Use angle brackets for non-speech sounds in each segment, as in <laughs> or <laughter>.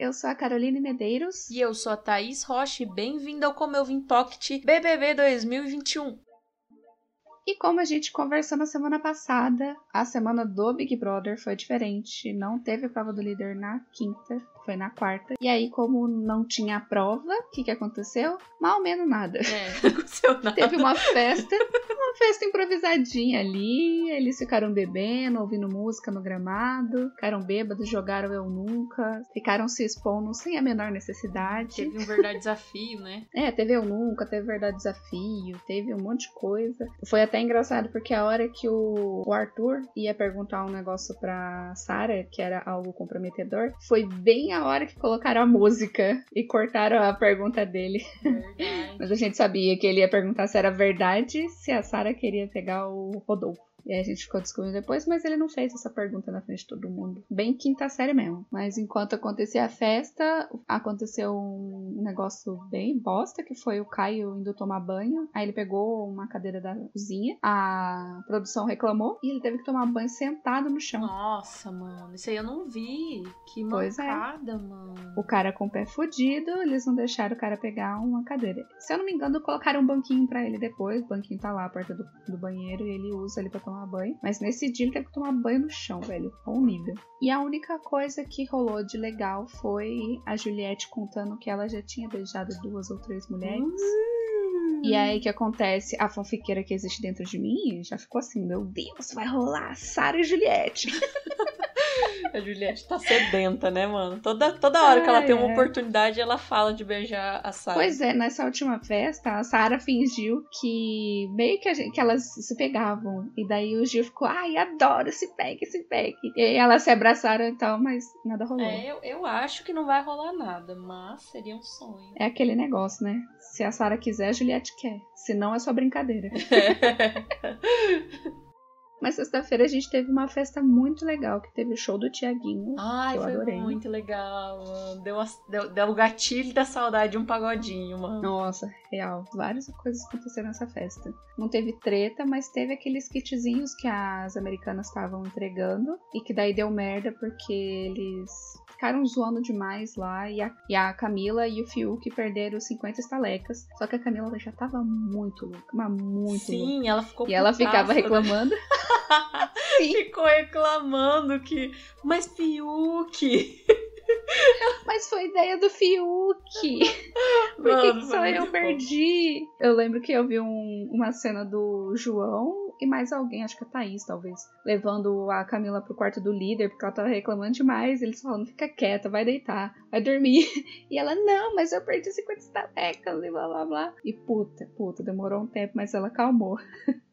Eu sou a Caroline Medeiros. E eu sou a Thaís Rocha. Bem-vindo ao Como Eu Vim Pocket BBB 2021. E como a gente conversou na semana passada, a semana do Big Brother foi diferente. Não teve prova do líder na quinta, foi na quarta. E aí, como não tinha a prova, o que, que aconteceu? Mal menos nada. É, <laughs> aconteceu nada. Teve uma festa, uma festa improvisadinha ali. Eles ficaram bebendo, ouvindo música no gramado, ficaram bêbados, jogaram Eu Nunca, ficaram se expondo sem a menor necessidade. Teve um verdade desafio, né? <laughs> É, teve Eu Nunca, teve verdade desafio, teve um monte de coisa. Foi até engraçado porque a hora que o, o Arthur ia perguntar um negócio pra Sarah, que era algo comprometedor, foi bem a hora que colocaram a música e cortaram a pergunta dele. <laughs> Mas a gente sabia que ele ia perguntar se era verdade, se a Sarah queria pegar o Rodolfo. E aí a gente ficou descobrindo depois, mas ele não fez essa pergunta na frente de todo mundo. Bem quinta série mesmo. Mas enquanto acontecia a festa, aconteceu um negócio bem bosta, que foi o Caio indo tomar banho. Aí ele pegou uma cadeira da cozinha, a produção reclamou e ele teve que tomar banho sentado no chão. Nossa, mano, isso aí eu não vi. Que Pois é. mancada, mano. O cara com o pé fudido, eles não deixaram o cara pegar uma cadeira. Se eu não me engano, colocaram um banquinho pra ele depois. O banquinho tá lá perto do, do banheiro e ele usa ele pra tomar banho. Mas nesse dia ele teve que tomar banho no chão, velho. Qual nível. E a única coisa que rolou de legal foi a Juliette contando que ela já tinha beijado duas ou três mulheres. Hum. E aí que acontece? A fanfiqueira que existe dentro de mim já ficou assim: Meu Deus, vai rolar Sarah e Juliette. <laughs> A Juliette tá sedenta, né, mano? Toda, toda hora que ela Ai, tem uma é. oportunidade, ela fala de beijar a Sarah. Pois é, nessa última festa, a Sarah fingiu que meio que, a gente- que elas se pegavam. E daí o Gil ficou, ai, adoro, se pegue, se pegue. E aí elas se abraçaram e tal, mas nada rolou. É, eu, eu acho que não vai rolar nada, mas seria um sonho. É aquele negócio, né? Se a Sarah quiser, a Juliette quer. Se não, é só brincadeira. <laughs> Mas sexta-feira a gente teve uma festa muito legal, que teve o show do Tiaguinho. Ai, foi adorei. muito legal, mano. Deu, deu, deu o gatilho da saudade de um pagodinho, mano. Nossa, real. Várias coisas aconteceram nessa festa. Não teve treta, mas teve aqueles kitzinhos que as americanas estavam entregando. E que daí deu merda porque eles ficaram zoando demais lá. E a, e a Camila e o Fiuk perderam 50 estalecas. Só que a Camila já tava muito louca, mas muito louca. Sim, ela ficou E ela ficava né? reclamando. <laughs> Sim, Ficou reclamando que. Mas Fiuk! <laughs> mas foi ideia do Fiuk. Por que, que só eu perdi? Eu lembro que eu vi um- uma cena do João e mais alguém, acho que a Thaís, talvez, levando a Camila pro quarto do líder, porque ela tava reclamando demais. Eles falando, fica quieta, vai deitar, vai dormir. <laughs> E ela, não, mas eu perdi 50 estalecas e blá blá blá. E puta, puta, demorou um tempo, mas ela calmou. <laughs>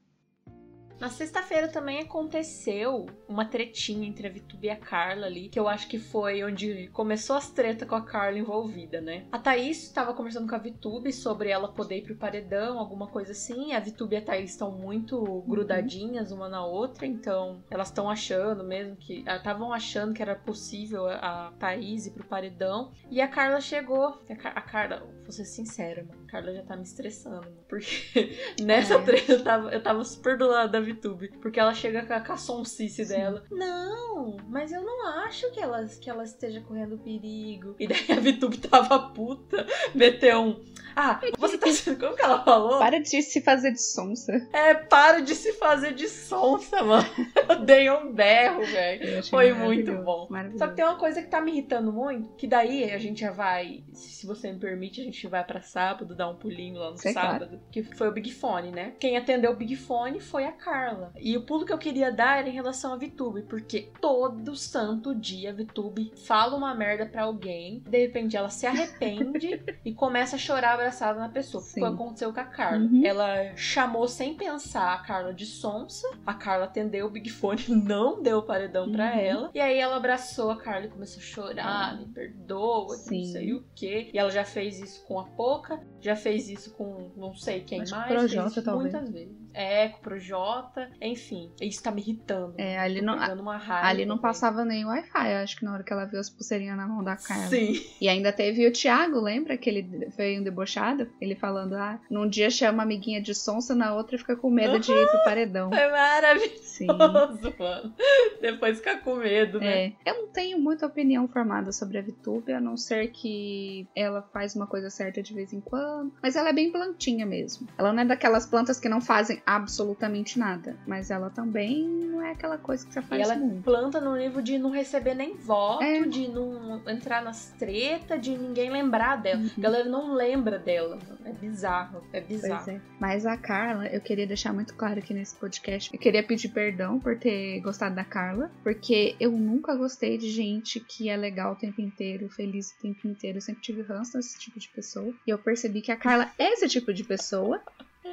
Na sexta-feira também aconteceu uma tretinha entre a Vitube e a Carla ali, que eu acho que foi onde começou as tretas com a Carla envolvida, né? A Thaís estava conversando com a Vitube sobre ela poder ir pro paredão, alguma coisa assim. A Vitube e a Thaís estão muito grudadinhas uma na outra, então elas estão achando mesmo que. Estavam achando que era possível a a Thaís ir pro paredão. E a Carla chegou. A, Car- a Carla, vou ser sincera, mano. Carla já tá me estressando, mano. Porque <laughs> nessa É. treta eu tava, eu tava super do lado da VTube. Porque ela chega com a, com a sonsice dela. Não, mas eu não acho que ela, que ela esteja correndo perigo. E daí a VTube tava puta. Meteu um. Ah, você sendo. <laughs> Como que ela falou? Para de se fazer de sonsa. É, para de se fazer de sonsa, mano. <laughs> Eu dei um berro, velho. Foi muito bom. Só que tem uma coisa que tá me irritando muito, que daí a gente já vai, se você me permite, a gente vai pra sábado, dar um pulinho lá no Sei, sábado, que foi o Big Fone, né? Quem atendeu o Big Fone foi a Carla. E o pulo que eu queria dar era em relação a VTube, porque todo santo dia a VTube fala uma merda pra alguém, de repente ela se arrepende <laughs> e começa a chorar abraçada na pessoa. Sim. Foi o que aconteceu com a Carla. Uhum. Ela chamou sem pensar a Carla de sonsa, a Carla atendeu o Big Fone, <laughs> não deu o paredão pra Uhum. ela, e aí ela abraçou a Carla e começou a chorar, me perdoa, que não Sim. sei o quê. E ela já fez isso com a Poca, já fez isso com não sei quem Acho mais, Projota, fez isso talvez. muitas vezes. É, com o Projota, enfim, isso tá me irritando. É, ali não, pegando uma raiva. ali não passava nem Wi-Fi, acho que na hora que ela viu as pulseirinhas na mão da Carla. Sim. E ainda teve o Thiago, lembra que ele foi um debochado? Ele falando, ah, num dia chama amiguinha de sonsa, na outra fica com medo de ir pro paredão. <laughs> É maravilhoso, Sim. mano. Depois fica com medo, né? É, eu não tenho muita opinião formada sobre a VTube, a não ser que ela faz uma coisa certa de vez em quando. Mas ela é bem plantinha mesmo. Ela não é daquelas plantas que não fazem absolutamente nada. Mas ela também não é aquela coisa que você E faz ela muito. planta no nível de não receber nem voto, É. de não entrar nas tretas, de ninguém lembrar dela. Uhum. A galera não lembra dela. É bizarro, é bizarro. Pois é. Mas a Carla, eu queria deixar muito claro aqui nesse podcast. Eu queria pedir perdão por ter gostado da Carla, porque eu nunca gostei de gente que é legal o tempo inteiro, feliz o tempo inteiro. Eu sempre tive ranço desse tipo de pessoa. E eu percebi que a Carla é esse tipo de pessoa.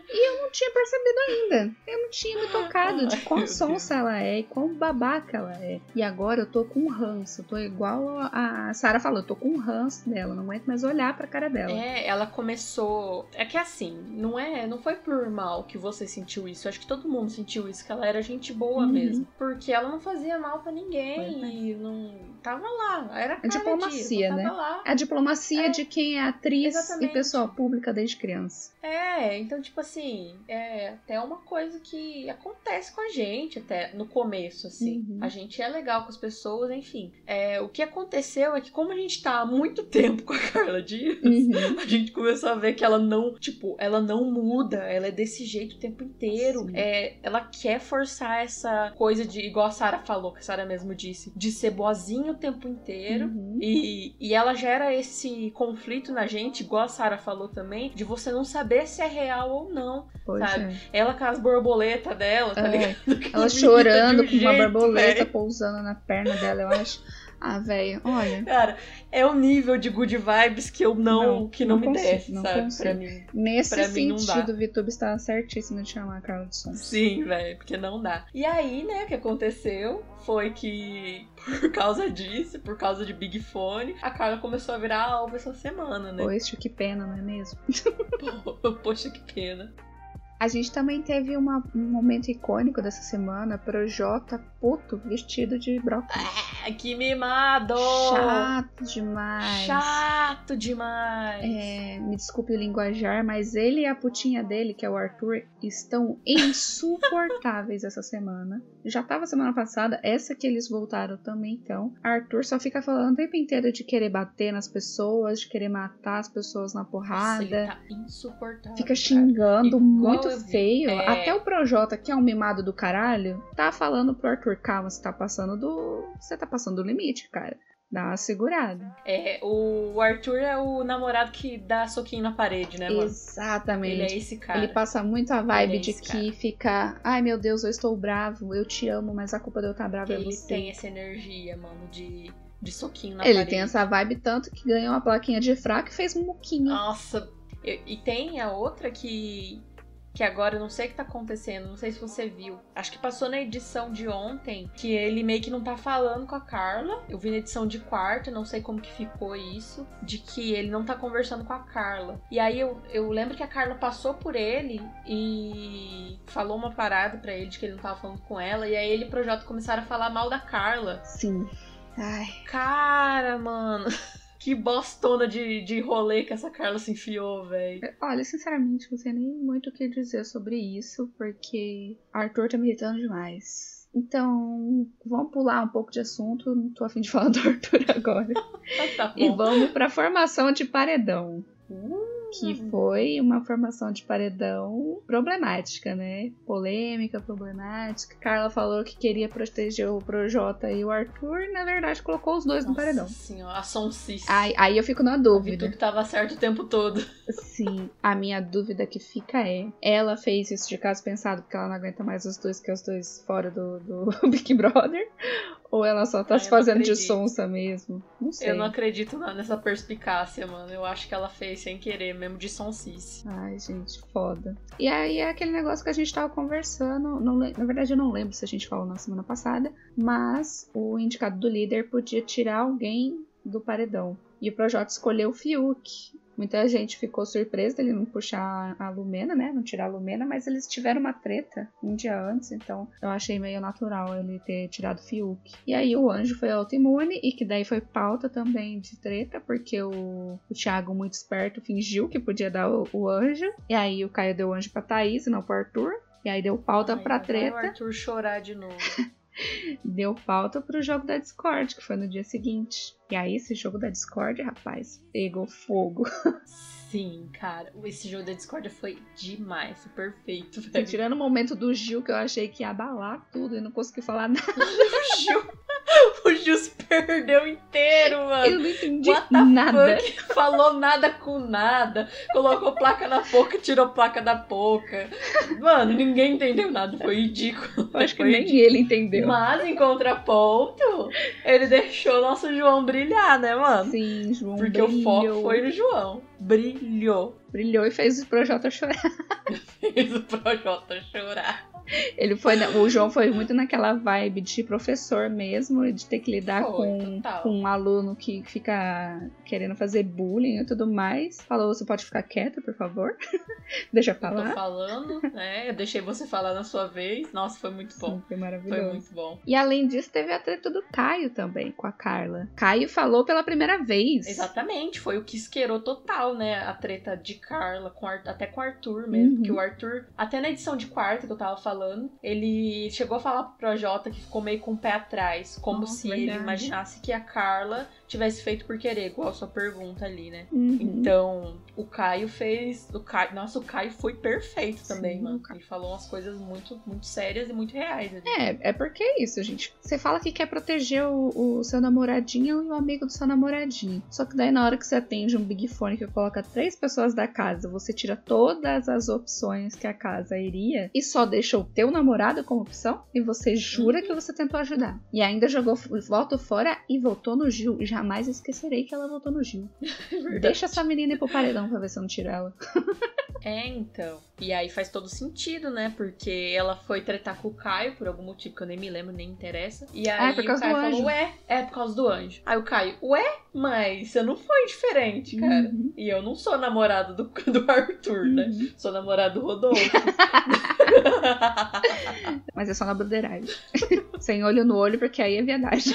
E eu não tinha percebido ainda. Eu não tinha me tocado de quão sonsa ela é e quão babaca ela é. E agora eu tô com ranço. Eu tô igual a a Sarah falou, eu tô com ranço dela. Não aguento mais olhar pra cara dela. É, ela começou. É que assim, não é, não foi por mal que você sentiu isso. Acho que todo mundo sentiu isso, que ela era gente boa Uhum. mesmo. Porque ela não fazia mal pra ninguém Pois é. e não tava lá. Era É Carla diplomacia, Dias, né? Lá. A diplomacia É, de quem é atriz exatamente. e pessoa pública desde criança. É, então, tipo assim, é até uma coisa que acontece com a gente, até no começo, assim. Uhum. A gente é legal com as pessoas, enfim. É, o que aconteceu é que, como a gente tá há muito <laughs> tempo com a Carla Dias, Uhum. <laughs> a gente começou a ver que ela não, tipo, ela não muda, ela é desse jeito o tempo inteiro. Sim. É, ela quer forçar essa coisa de, igual a Sarah falou, que a Sarah mesmo disse, de ser boazinha o tempo inteiro. Uhum. E, e ela gera esse conflito na gente, igual a Sarah falou também, de você não saber se é real ou não. Pois sabe? é. Ela com as borboletas dela, tá É, ligado? <laughs> Que Ela chorando com um uma jeito, borboleta velho. pousando na perna dela, eu acho. Ah, velho, olha. Cara, é um nível de good vibes que eu não, Não, que não, não me consigo, desce, não sabe? consigo. Pra mim. Nesse Pra mim sentido, o VTube está certíssimo de chamar a Carla de Sons. Sim, velho, porque não dá. E aí, né, o que aconteceu foi que, por causa disso, por causa de Big Fone, a Carla começou a virar alvo essa semana, né? Poxa, que pena, não é mesmo? <laughs> Poxa, que pena. A gente também teve uma- um momento icônico dessa semana, Projota puto vestido de brócolis. Ah, que mimado! Chato demais. Chato demais! É, me desculpe o linguajar, mas ele e a putinha dele, que é o Arthur, estão insuportáveis essa semana. Já tava semana passada, essa que eles voltaram também, então. Arthur só fica falando o tempo inteiro de querer bater nas pessoas, de querer matar as pessoas na Nossa, porrada. ele tá insuportável. Fica cara. xingando Igual muito eu vi. feio. É. Até o Projota, que é um mimado do caralho, tá falando pro Arthur, calma, você tá passando do. Você tá passando do limite, cara. Dá uma segurada. É, o Arthur é o namorado que dá soquinho na parede, né, mano? Exatamente. Ele é esse cara. Ele passa muito a vibe Ele é de que fica, ai meu Deus, eu estou bravo, eu te amo, mas a culpa de eu estar bravo é Ele você. tem essa energia, mano, de, de soquinho na Ele parede. tem essa vibe tanto que ganhou uma plaquinha de fraco e fez um muquinho. Nossa, e, e tem a outra que. Que agora eu não sei o que tá acontecendo, não sei se você viu. Acho que passou na edição de ontem que ele meio que não tá falando com a Carla. Eu vi na edição de quarta, não sei como que ficou isso. De que ele não tá conversando com a Carla. E aí eu, eu lembro que a Carla passou por ele e falou uma parada pra ele de que ele não tava falando com ela. E aí ele e o Projota começaram a falar mal da Carla. Sim. Ai, Cara, mano. <laughs> Que bostona de, de rolê que essa Carla se enfiou, velho. olha, sinceramente, não sei nem muito o que dizer sobre isso, porque Arthur tá me irritando demais. Então, vamos pular um pouco de assunto, não tô afim de <laughs> falar do Arthur agora. <laughs> Tá E vamos pra formação de paredão. Uh, que foi uma formação de paredão problemática, né? Polêmica, problemática. Carla falou que queria proteger o Projota e o Arthur, na verdade colocou os dois no paredão. Nossa senhora, a Sonsis. Aí, aí eu fico na dúvida. Vitube tava certo o tempo todo. Sim, a minha dúvida que fica é: ela fez isso de caso pensado porque ela não aguenta mais os dois, que é os dois fora do, do <laughs> Big Brother? Ou ela só tá Ah, se fazendo de sonsa mesmo? Sei. Eu não acredito nessa perspicácia, mano. Eu acho que ela fez sem querer, mesmo de Sonsis. Ai, gente, foda. E aí é aquele negócio que a gente tava conversando. não na verdade, eu não lembro se a gente falou na semana passada. Mas o indicado do líder podia tirar alguém do paredão. E o Projota escolheu o Fiuk. Muita gente ficou surpresa dele não puxar a Lumena, né? Não tirar a Lumena, mas eles tiveram uma treta um dia antes, então eu achei meio natural ele ter tirado o Fiuk. E aí o anjo foi autoimune e que daí foi pauta também de treta, porque o, o Thiago, muito esperto, fingiu que podia dar o, o anjo. E aí o Caio deu o anjo pra Thaís, não pro Arthur. E aí deu pauta Ai, pra vai treta. o Arthur chorar de novo. <laughs> deu pauta pro jogo da Discord, que foi no dia seguinte. E aí, esse jogo da Discord, rapaz, pegou fogo. <laughs> Sim, cara. Esse jogo da Discord foi demais, foi perfeito, tirando o momento do Gil, que eu achei que ia abalar tudo e não consegui falar nada. O <laughs> Gil, <laughs> o se perdeu inteiro, mano. Eu não entendi What nada. fuck? <laughs> Falou nada com nada. Colocou placa na boca, tirou placa da boca. Mano, ninguém entendeu nada. Foi ridículo. Eu acho que Foi nem ridículo. ele entendeu. Mas, em contraponto, ele deixou nosso João brilhar, né, mano? Sim, João Porque brilhou, o foco foi no João. Brilhou. brilhou e fez o Projota chorar. <laughs> Fez o Projota chorar. Ele foi, o João foi muito naquela vibe de professor mesmo, de ter que lidar Foi, com, com um aluno que fica querendo fazer bullying e tudo mais. Falou, você pode ficar quieto, por favor? <laughs> Deixa eu Eu tô falar. falando, né? Eu deixei você falar na sua vez. Nossa, foi muito bom. Sim, foi Foi maravilhoso. muito bom. E além disso, teve a treta do Caio também, com a Carla. Caio falou pela primeira vez. Exatamente, foi o que esquerou total, né? A treta de Carla, com até com o Arthur mesmo. Uhum. Porque o Arthur, até na edição de quarta que eu tava falando, ele chegou a falar pro Projota que ficou meio com o pé atrás. Como Nossa, se ele verdade. imaginasse que a Carla tivesse feito por querer, igual a sua pergunta ali, né? Uhum. Então, o Caio fez. O Caio, nossa, o Caio foi perfeito também, Sim, mano. Ele falou umas coisas muito, muito sérias e muito reais. ali. É, é porque é isso, gente. Você fala que quer proteger o, o seu namoradinho e o amigo do seu namoradinho. Só que daí na hora que você atende um Big Fone que coloca três pessoas da casa, você tira todas as opções que a casa iria e só deixa o teu namorado como opção e você jura que você tentou ajudar. E ainda jogou voto fora e voltou no Gil. Jamais esquecerei que ela voltou no Gil. <laughs> Verdade. Deixa essa menina ir pro paredão pra ver se eu não tiro ela. <laughs> É, então. E aí faz todo sentido, né? Porque ela foi tretar com o Caio por algum motivo que eu nem me lembro, nem interessa. E aí Ah, é o Caio do falou, anjo. ué, é por causa do anjo. Aí o Caio, ué, mas você não foi diferente, cara. Uhum. E eu não sou namorado do, <laughs> do Arthur, né? Uhum. Sou namorado do Rodolfo. Mas é só na broderagem. Sem olho no olho, porque aí é verdade.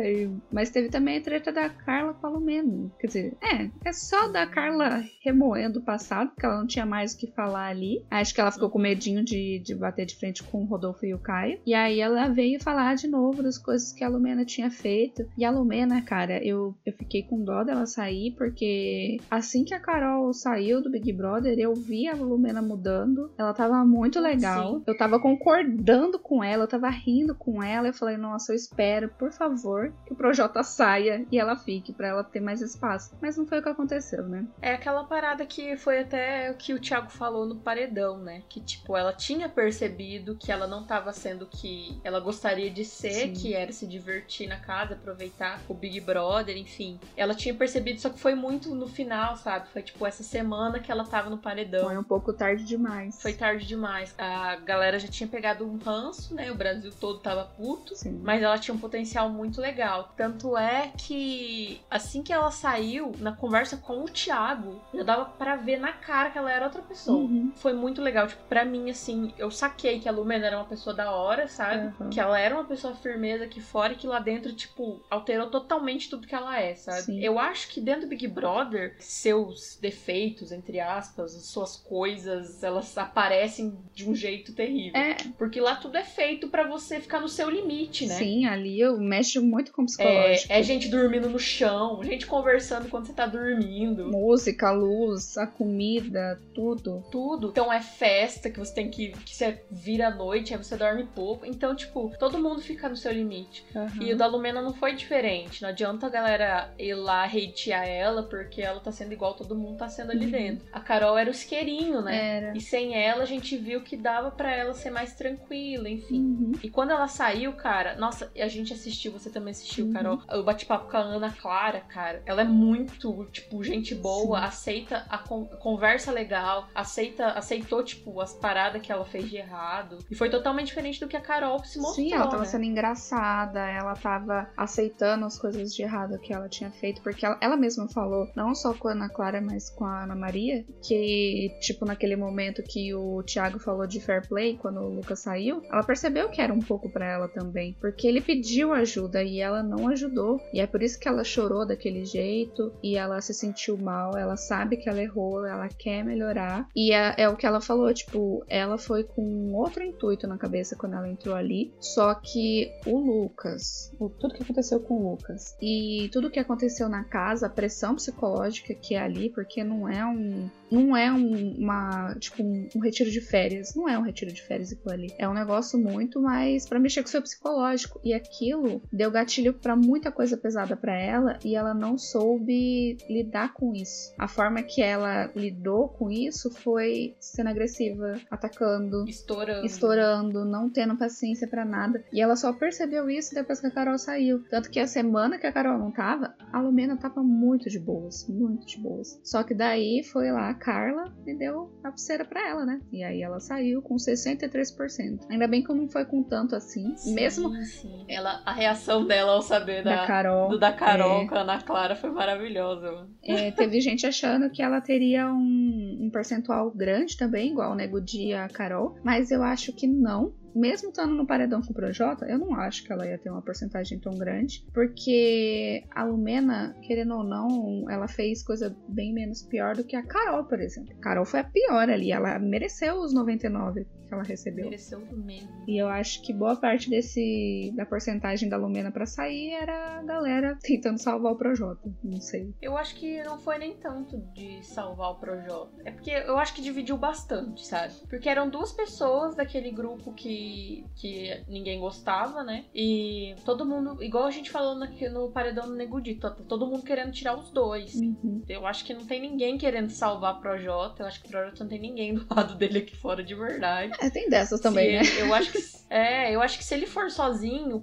Ai, mas teve também a treta da Carla com a Lumena. Quer dizer, é, é só da Carla remoendo o passado, porque ela não tinha mais o que falar ali. Acho que ela ficou com medinho de, de bater de frente com o Rodolfo e o Caio. E aí ela veio falar de novo das coisas que a Lumena tinha feito. E a Lumena, cara, eu, eu fiquei com dó dela sair, porque assim que a Carol saiu do Big Brother, eu vi a Lumena mudando. Ela tava muito legal. Sim. Eu tava concordando com ela, eu tava rindo com ela. Eu falei, nossa, eu espero, por favor, que o Projota saia e ela fique, pra ela ter mais espaço. Mas não foi o que aconteceu, né? É aquela parada que foi até o que o Thiago falou no paredão, né? Que, tipo, ela tinha percebido que ela não tava sendo o que ela gostaria de ser, Sim. que era se divertir na casa, aproveitar o Big Brother, enfim. Ela tinha percebido, só que foi muito no final, sabe? Foi, tipo, essa semana que ela tava no paredão. Foi um pouco tarde demais. Foi tarde demais. A galera já tinha pegado um ranço, né? O Brasil todo tava puto. Sim. Mas ela tinha um potencial muito legal. Tanto é que assim que ela saiu, na conversa com o Thiago, já dava pra ver na cara que ela era outra pessoa. Uhum. Foi muito legal. Tipo, pra mim, assim, eu saquei que a Lumena era uma pessoa da hora, sabe? Uhum. Que ela era uma pessoa firmeza aqui fora e que lá dentro, tipo, alterou totalmente tudo que ela é, sabe? Sim. Eu acho que dentro do Big Brother, seus defeitos, entre aspas, as suas coisas, elas aparecem de um jeito terrível. É, Porque lá tudo é feito pra você ficar no seu limite, né? sim, ali eu mexo muito com o É, psicológico. é gente dormindo no chão, gente conversando quando você tá dormindo. Música, a luz, a comida, tudo. Tudo. Então é festa que você tem que. que você vira à noite, aí você dorme pouco. Então, tipo, todo mundo fica no seu limite. Uhum. E o da Lumena não foi diferente. Não adianta a galera ir lá hatear ela, porque ela tá sendo igual todo mundo tá sendo ali Uhum. dentro. A Carol era o isqueirinho, né? Era. E sem ela, a gente viu que dava pra ela ser mais tranquila, enfim. Uhum. E quando ela saiu, cara, nossa, a gente assistiu, você também assistiu, Uhum. Carol. O bate-papo com a Ana Clara, cara, ela é muito, tipo, gente boa, Sim. aceita a con- conversa legal, aceita, aceitou, tipo, as paradas que ela fez de errado. E foi totalmente diferente do que a Carol se mostrou, Sim, ela tava né? sendo engraçada, ela tava aceitando as coisas de errado que ela tinha feito, porque ela, ela mesma falou, não só com a Ana Clara, mas com a Ana Maria, que, tipo, naquele momento que o Thiago falou de fair play, quando o Lucas saiu, ela percebeu que era um pouco pra ela também, porque ele pediu ajuda e ela não ajudou, e é por isso que ela chorou daquele jeito, e ela se sentiu mal, ela sabe que ela errou, ela quer melhorar, e é, é o que ela falou, tipo, ela foi com outro intuito na cabeça quando ela entrou ali, só que o Lucas, o- tudo que aconteceu com o Lucas e tudo que aconteceu na casa, a pressão psicológica que é ali, porque não é um não é um, uma tipo um, um retiro de férias, não é um retiro de férias aquilo ali. É um negócio muito mais pra mexer com o seu psicológico e aquilo deu gatilho pra muita coisa pesada pra ela e ela não soube lidar com isso. A forma que ela lidou com isso foi sendo agressiva, atacando, Estourando. estourando, não tendo paciência pra nada. E ela só percebeu isso depois que a Carol saiu. Tanto que a semana que a Carol não tava, a Lumena tava muito de boas, muito de boas. Só que daí foi lá Carla e deu a pulseira pra ela, né? E aí ela saiu com 63%. Ainda bem que não foi com tanto assim. Sim, Mesmo sim. Ela, a reação dela ao saber da da, Carol. do da Carol é. com a Ana Clara foi maravilhosa. É, teve gente achando que ela teria um, um percentual grande também, igual o Nego Di e a Carol, mas eu acho que não. Mesmo estando no paredão com o Projota, eu não acho que ela ia ter uma porcentagem tão grande, porque a Lumena, querendo ou não, ela fez coisa bem menos pior do que a Carol, por exemplo. A Carol foi a pior ali, ela mereceu os 99 que ela recebeu. Mereceu mesmo. E eu acho que boa parte desse da porcentagem da Lumena pra sair era a galera tentando salvar o Projota. Não sei. Eu acho que não foi nem tanto de salvar o Projota. É porque eu acho que dividiu bastante, sabe? Porque eram duas pessoas daquele grupo que, que ninguém gostava, né? E todo mundo, igual a gente falou no, no paredão do Negudito, todo mundo querendo tirar os dois. Uhum. Eu acho que não tem ninguém querendo salvar o Projota. Eu acho que o Projota não tem ninguém do lado dele aqui fora de verdade. É, tem dessas também, Se né? Eu acho que. É, eu acho que se ele for sozinho,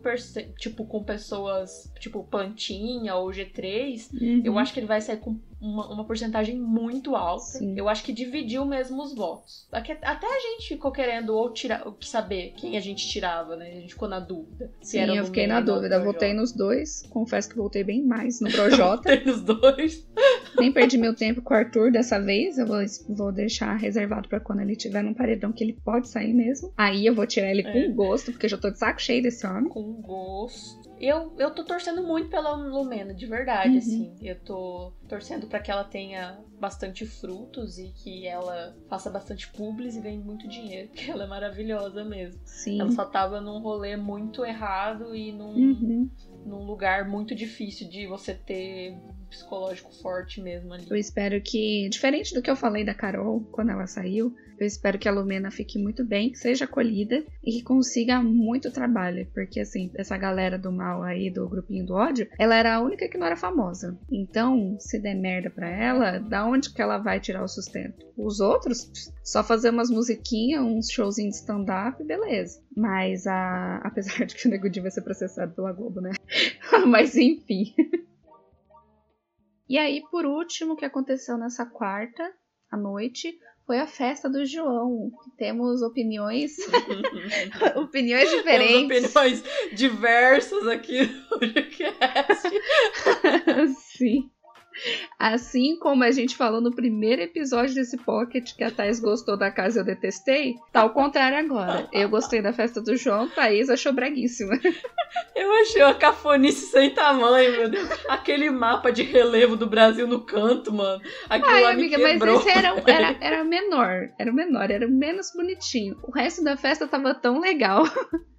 tipo, com pessoas tipo Plantinha ou G3, Uhum. eu acho que ele vai sair com uma, uma porcentagem muito alta. Sim. Eu acho que dividiu mesmo os votos. Até a gente ficou querendo ou tirar, ou saber quem a gente tirava, né? A gente ficou na dúvida. Sim, eu fiquei na dúvida. Votei nos dois. Confesso que voltei bem mais no <laughs> Projota. Votei nos dois. Nem perdi meu tempo com o Arthur dessa vez. Eu vou, vou deixar reservado pra quando ele tiver num paredão que ele pode sair mesmo. Aí eu vou tirar ele É. com gosto, porque eu já tô de saco cheio desse homem. com gosto. Eu, eu tô torcendo muito pela Lumena, de verdade, Uhum. assim. Eu tô torcendo pra que ela tenha bastante frutos e que ela faça bastante publis e ganhe muito dinheiro, <laughs> porque ela é maravilhosa mesmo. Sim. Ela só tava num rolê muito errado e num, Uhum. num lugar muito difícil de você ter um psicológico forte mesmo ali. Eu espero que, diferente do que eu falei da Carol quando ela saiu, eu espero que a Lumena fique muito bem, que seja acolhida e que consiga muito trabalho. Porque, assim, essa galera do mal aí, do grupinho do ódio, ela era a única que não era famosa. Então, se der merda pra ela, da onde que ela vai tirar o sustento? Os outros, só fazer umas musiquinhas, uns showzinhos de stand-up, beleza. Mas, a... <laughs> apesar de que o Nego vai ser processado pela Globo, né? <laughs> Mas, enfim. E aí, por último, o que aconteceu nessa quarta à noite foi a festa do João. Temos opiniões, <laughs> opiniões Temos diferentes. opiniões diversas aqui no podcast. <laughs> Sim. Assim como a gente falou no primeiro episódio desse pocket que a Thais gostou da casa e eu detestei, tá ao contrário agora. Eu gostei da festa do João, Thaís achou braguíssima. Eu achei uma cafonice sem tamanho, meu Deus. Aquele mapa de relevo do Brasil no canto, mano. Aquilo Ai, lá amiga, me mas quebrou. esse era, era, <laughs> era menor. Era menor, era menos bonitinho. O resto da festa tava tão legal.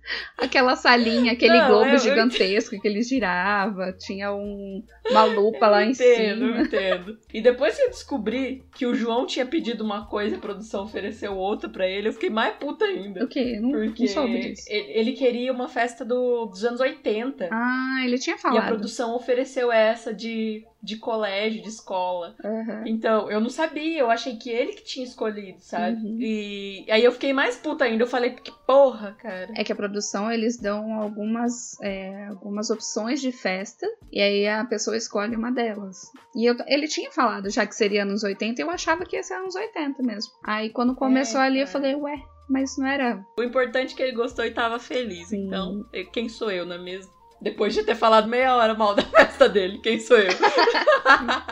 <laughs> Aquela salinha, aquele Não, globo eu- eu gigantesco que ele girava, tinha um, uma lupa lá em entendo, cima. eu entendo. E depois que eu descobri que o João tinha pedido uma coisa e a produção ofereceu outra pra ele, eu fiquei mais puta ainda. O quê? Não, Porque não soube disso. ele, ele queria uma festa do- dos anos 80. Ah, ele tinha E a falado. produção ofereceu essa de, de colégio, de escola. Aham. Então, eu não sabia, eu achei que ele que tinha escolhido, sabe? Uhum. E aí eu fiquei mais puta ainda. Eu falei, "Que- Porra, cara. É que a produção, eles dão algumas, é, algumas opções de festa, e aí a pessoa escolhe uma delas. E eu, ele tinha falado já que seria anos 80, e eu achava que ia ser anos 80 mesmo. Aí quando começou É, ali, eu falei, ué, mas não era. O importante é que ele gostou e tava feliz. Sim. Então, eh, quem sou eu, não é mesmo? Depois de ter falado meia hora mal da <laughs> festa dele, quem sou eu? <laughs>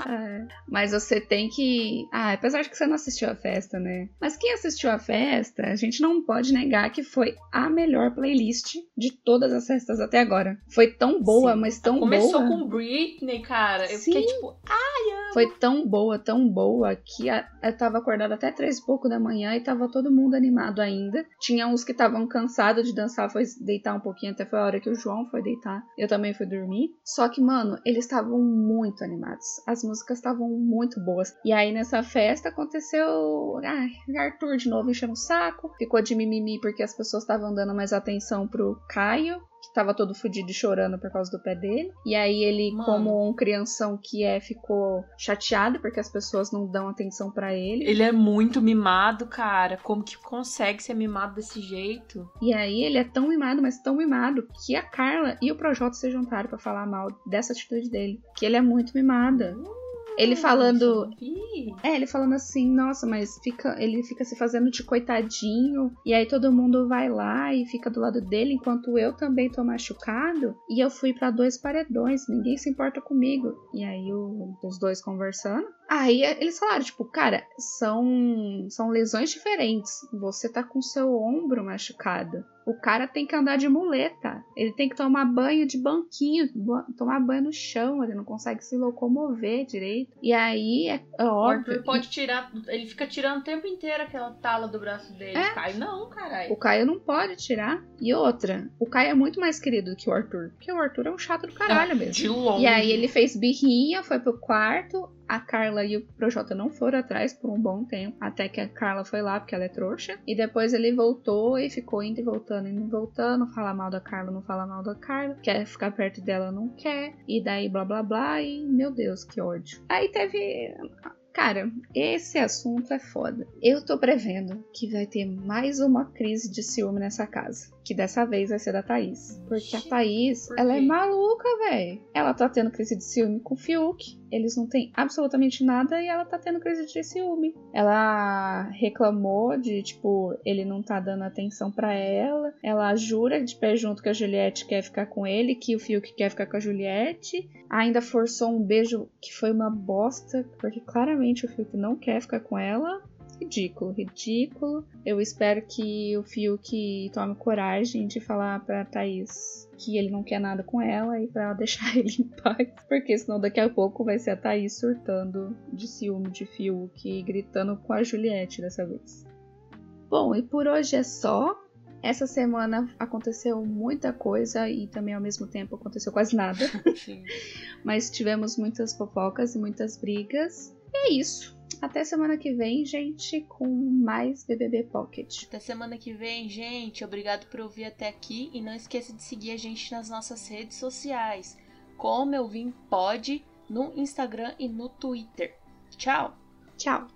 É, mas você tem que. Ah, apesar de que você não assistiu a festa, né? Mas quem assistiu a festa, a gente não pode negar que foi a melhor playlist de todas as festas até agora. Foi tão boa, Sim. mas tão Começou boa. com Britney, cara. Eu Sim. fiquei tipo, Foi tão boa, tão boa, que eu tava acordada até três e pouco da manhã e tava todo mundo animado ainda. Tinha uns que estavam cansados de dançar, foi deitar um pouquinho, até foi a hora que o João foi deitar. Eu também fui dormir. Só que, mano, eles estavam muito animados. As músicas estavam muito boas. E aí nessa festa aconteceu. Ai, Arthur de novo enchendo o saco. Ficou de mimimi porque as pessoas estavam dando mais atenção pro Caio. Que tava todo fudido e chorando por causa do pé dele. E aí ele, Mano. como um crianção que é, ficou chateado porque as pessoas não dão atenção pra ele. ele é muito mimado, cara. Como que consegue ser mimado desse jeito? E aí ele é tão mimado, mas tão mimado, que a Carla e o Projota se juntaram pra falar mal dessa atitude dele. Que ele é muito mimada. Ele falando. É, ele falando assim, nossa, mas fica, ele fica se fazendo de coitadinho, e aí todo mundo vai lá e fica do lado dele, enquanto eu também tô machucado, e eu fui pra dois paredões, ninguém se importa comigo. E aí o- os dois conversando. Aí eles falaram, tipo, cara, são, são lesões diferentes. Você tá com seu ombro machucado. O cara tem que andar de muleta. Ele tem que tomar banho de banquinho, tomar banho no chão. Ele não consegue se locomover direito. E aí é, é o óbvio. Arthur pode tirar. Ele fica tirando o tempo inteiro aquela tala do braço dele. É. Cai, não, caralho. O Caio não pode tirar. E outra, o Caio é muito mais querido do que o Arthur. Porque o Arthur é um chato do caralho mesmo. De longe. E aí ele fez birrinha, foi pro quarto. A Carla e o Projota não foram atrás por um bom tempo. Até que a Carla foi lá, porque ela é trouxa. E depois ele voltou e ficou indo e voltando, indo e voltando. Fala mal da Carla, não fala mal da Carla. Quer ficar perto dela, não quer. E daí blá blá blá. E meu Deus, que ódio. Aí teve. Cara, esse assunto é foda. Eu tô prevendo que vai ter mais uma crise de ciúme nessa casa. Que dessa vez vai ser da Thaís. Porque a Thaís, por ela é maluca, velho. Ela tá tendo crise de ciúme com o Fiuk. Eles não têm absolutamente nada e ela tá tendo crise de ciúme. Ela reclamou de, tipo, ele não tá dando atenção pra ela. Ela jura de pé junto que a Juliette quer ficar com ele, que o Fiuk quer ficar com a Juliette. Ainda forçou um beijo que foi uma bosta, porque claramente o Fiuk não quer ficar com ela. Ridículo, ridículo. Eu espero que o Fiuk tome coragem de falar pra Thaís que ele não quer nada com ela e pra ela deixar <laughs> ele em paz. Porque senão daqui a pouco vai ser a Thaís surtando de ciúme de Fiuk e gritando com a Juliette dessa vez. Bom, e por hoje é só. Essa semana aconteceu muita coisa e também ao mesmo tempo aconteceu quase nada. <laughs> Mas tivemos muitas fofocas e muitas brigas. E é isso. Até semana que vem, gente, com mais BBB Pocket. Até semana que vem, gente. Obrigado por ouvir até aqui. E não esqueça de seguir a gente nas nossas redes sociais. Como eu vim pode no Instagram e no Twitter. Tchau! Tchau!